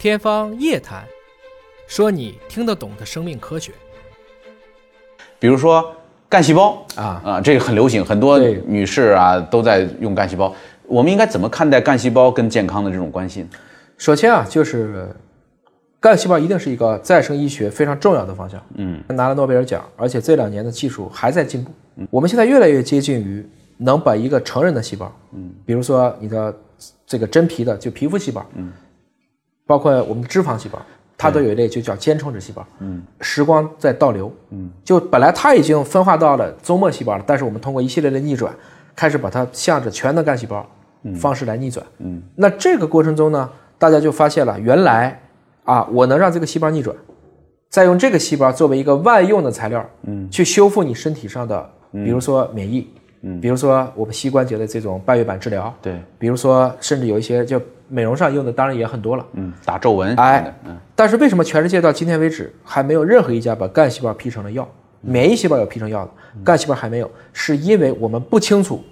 天方夜谭，说你听得懂的生命科学。比如说干细胞啊啊，这个很流行，很多女士啊都在用干细胞。我们应该怎么看待干细胞跟健康的这种关系呢？首先啊，就是干细胞一定是一个再生医学非常重要的方向。嗯，拿了诺贝尔奖，而且这两年的技术还在进步。嗯我们现在越来越接近于能把一个成人的细胞，嗯，比如说你的这个真皮的就皮肤细胞，嗯，包括我们的脂肪细胞，它都有一类就叫间充质细胞。嗯，时光在倒流，嗯，就本来它已经分化到了周末细胞了，但是我们通过一系列的逆转，开始把它向着全能干细胞方式来逆转。嗯，那这个过程中呢，大家就发现了，原来啊，我能让这个细胞逆转，再用这个细胞作为一个万用的材料，嗯，去修复你身体上的，比如说免疫，嗯，比如说我们膝关节的这种半月板治疗，对，比如说甚至有一些就美容上用的，当然也很多了。嗯，打皱纹，哎嗯，但是为什么全世界到今天为止还没有任何一家把干细胞批成了药？免疫细胞有批成药的，干细胞还没有，是因为我们不清楚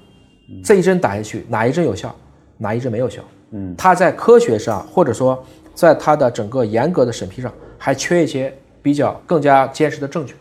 这一针打下去哪一针有效，哪一针没有效。嗯，它在科学上或者说在它的整个严格的审批上还缺一些比较更加坚实的证据。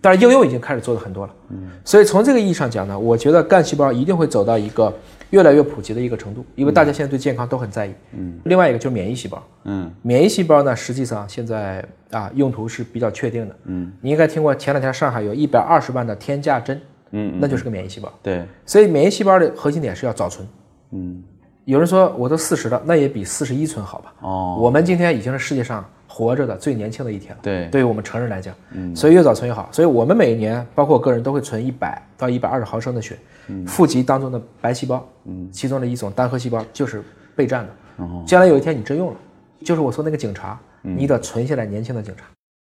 但是应用已经开始做的很多了。嗯，所以从这个意义上讲呢，我觉得干细胞一定会走到一个越来越普及的一个程度，因为大家现在对健康都很在意。嗯，另外一个就是免疫细胞。嗯，免疫细胞呢，实际上现在啊用途是比较确定的。嗯，你应该听过前两天上海有一百二十万的天价针，嗯，那就是个免疫细胞。对，所以免疫细胞的核心点是要早存。嗯，有人说我都四十了，那也比四十一存好吧？哦，我们今天已经是世界上活着的最年轻的一天了。对对于我们成人来讲，嗯，所以越早存越好。所以我们每一年，包括我个人都会存一百到一百二十毫升的血，腹肌当中的白细胞，嗯，其中的一种单核细胞就是备战的。将来有一天你真用了，就是我说那个警察，你得存下来年轻的警察。